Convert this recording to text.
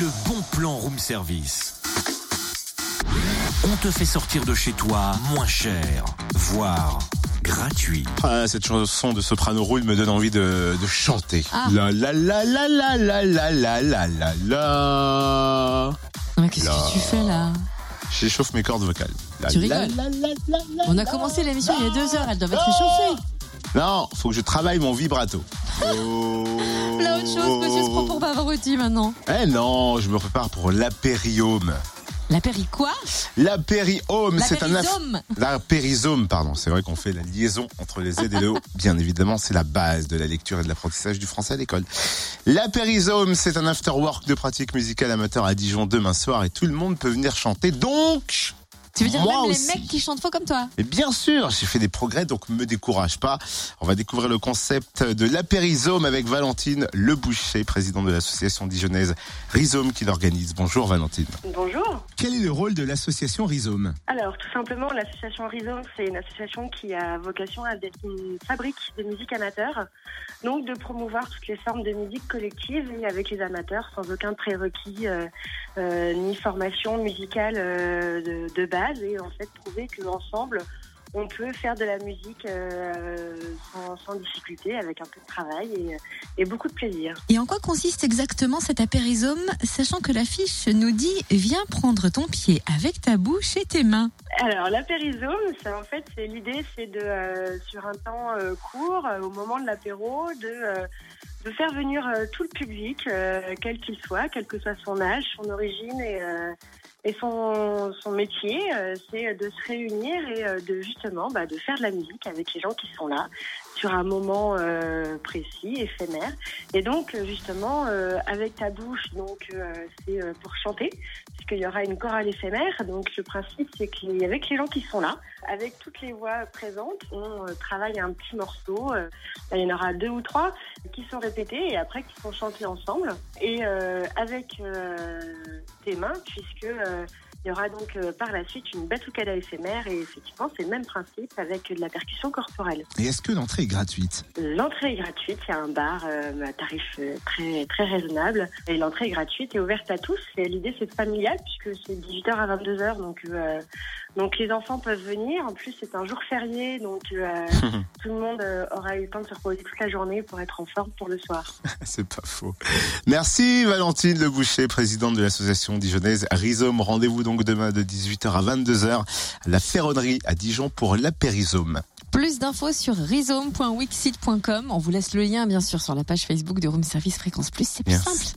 le bon plan room service. On te fait sortir de chez toi moins cher, voire gratuit. Ah, cette chanson de Soprano Roule me donne envie de, de chanter. Ah. La la la la la la la la la la la. Qu'est-ce que tu fais là J'échauffe mes cordes vocales. La Tu la rigoles la la la la On a la. commencé l'émission il y a deux heures, elles doivent être réchauffées. Non, faut que je travaille mon vibrato. Oh. Là, autre chose, maintenant. Eh non, je me prépare pour l'apériome. La péri quoi L'apériome, La c'est un périsome L'apérisome, pardon. C'est vrai qu'on fait la liaison entre les Z et le O. Bien évidemment, c'est la base de la lecture et de l'apprentissage du français à l'école. L'apérisome, c'est un after-work de pratique musicale amateur à Dijon demain soir et tout le monde peut venir chanter. Donc, Tu veux dire Moi même aussi. les mecs qui chantent faux comme toi et bien sûr, j'ai fait des progrès, donc me décourage pas. On va découvrir le concept de l'apérisome avec Valentine Leboucher, présidente de l'association dijonnaise Rhizome qui l'organise. Bonjour Valentine. Bonjour. Quel est le rôle de l'association Rhizome? Alors, tout simplement, l'association Rhizome, c'est une association qui a vocation à être une fabrique de musique amateur, donc de promouvoir toutes les formes de musique collective et avec les amateurs, sans aucun prérequis euh, euh, ni formation musicale euh, de, de base, et en fait prouver qu'ensemble, on peut faire de la musique euh, sans, sans difficulté, avec un peu de travail et, et beaucoup de plaisir. Et en quoi consiste exactement cet apérisome, sachant que l'affiche nous dit Viens prendre ton pied avec ta bouche et tes mains Alors l'apérisome, en fait, c'est l'idée, c'est de euh, sur un temps euh, court, euh, au moment de l'apéro, de euh, de faire venir euh, tout le public, euh, quel qu'il soit, quel que soit son âge, son origine et euh, et son son métier, euh, c'est de se réunir et euh, de justement bah, de faire de la musique avec les gens qui sont là sur un moment euh, précis, éphémère. Et donc justement euh, avec ta bouche, donc euh, c'est pour chanter puisqu'il y aura une chorale éphémère. Donc le principe, c'est qu'avec les gens qui sont là, avec toutes les voix présentes, on travaille un petit morceau. il y en aura deux ou trois qui sont répétés et après qui sont chantés ensemble. Et avec tes mains, puisque il y aura donc par la suite une batucada éphémère et effectivement c'est le même principe avec de la percussion corporelle. Et est-ce que l'entrée est gratuite L'entrée est gratuite, il y a un bar euh, à tarif euh, très très raisonnable et l'entrée est gratuite et ouverte à tous. Et l'idée c'est familial puisque c'est 18h à 22h donc euh, donc les enfants peuvent venir. En plus c'est un jour férié donc euh, tout le monde aura eu le temps de se reposer toute la journée pour être en forme pour le soir. C'est pas faux. Merci Valentine Le Boucher, présidente de l'association dijonnaise Rhizome. Rendez-vous donc demain de 18h à 22h à la Ferronnerie à Dijon pour l'apérisome. Plus d'infos sur rhizome.wixit.com. On vous laisse le lien, bien sûr, sur la page Facebook de Room Service Fréquence Plus. C'est plus simple.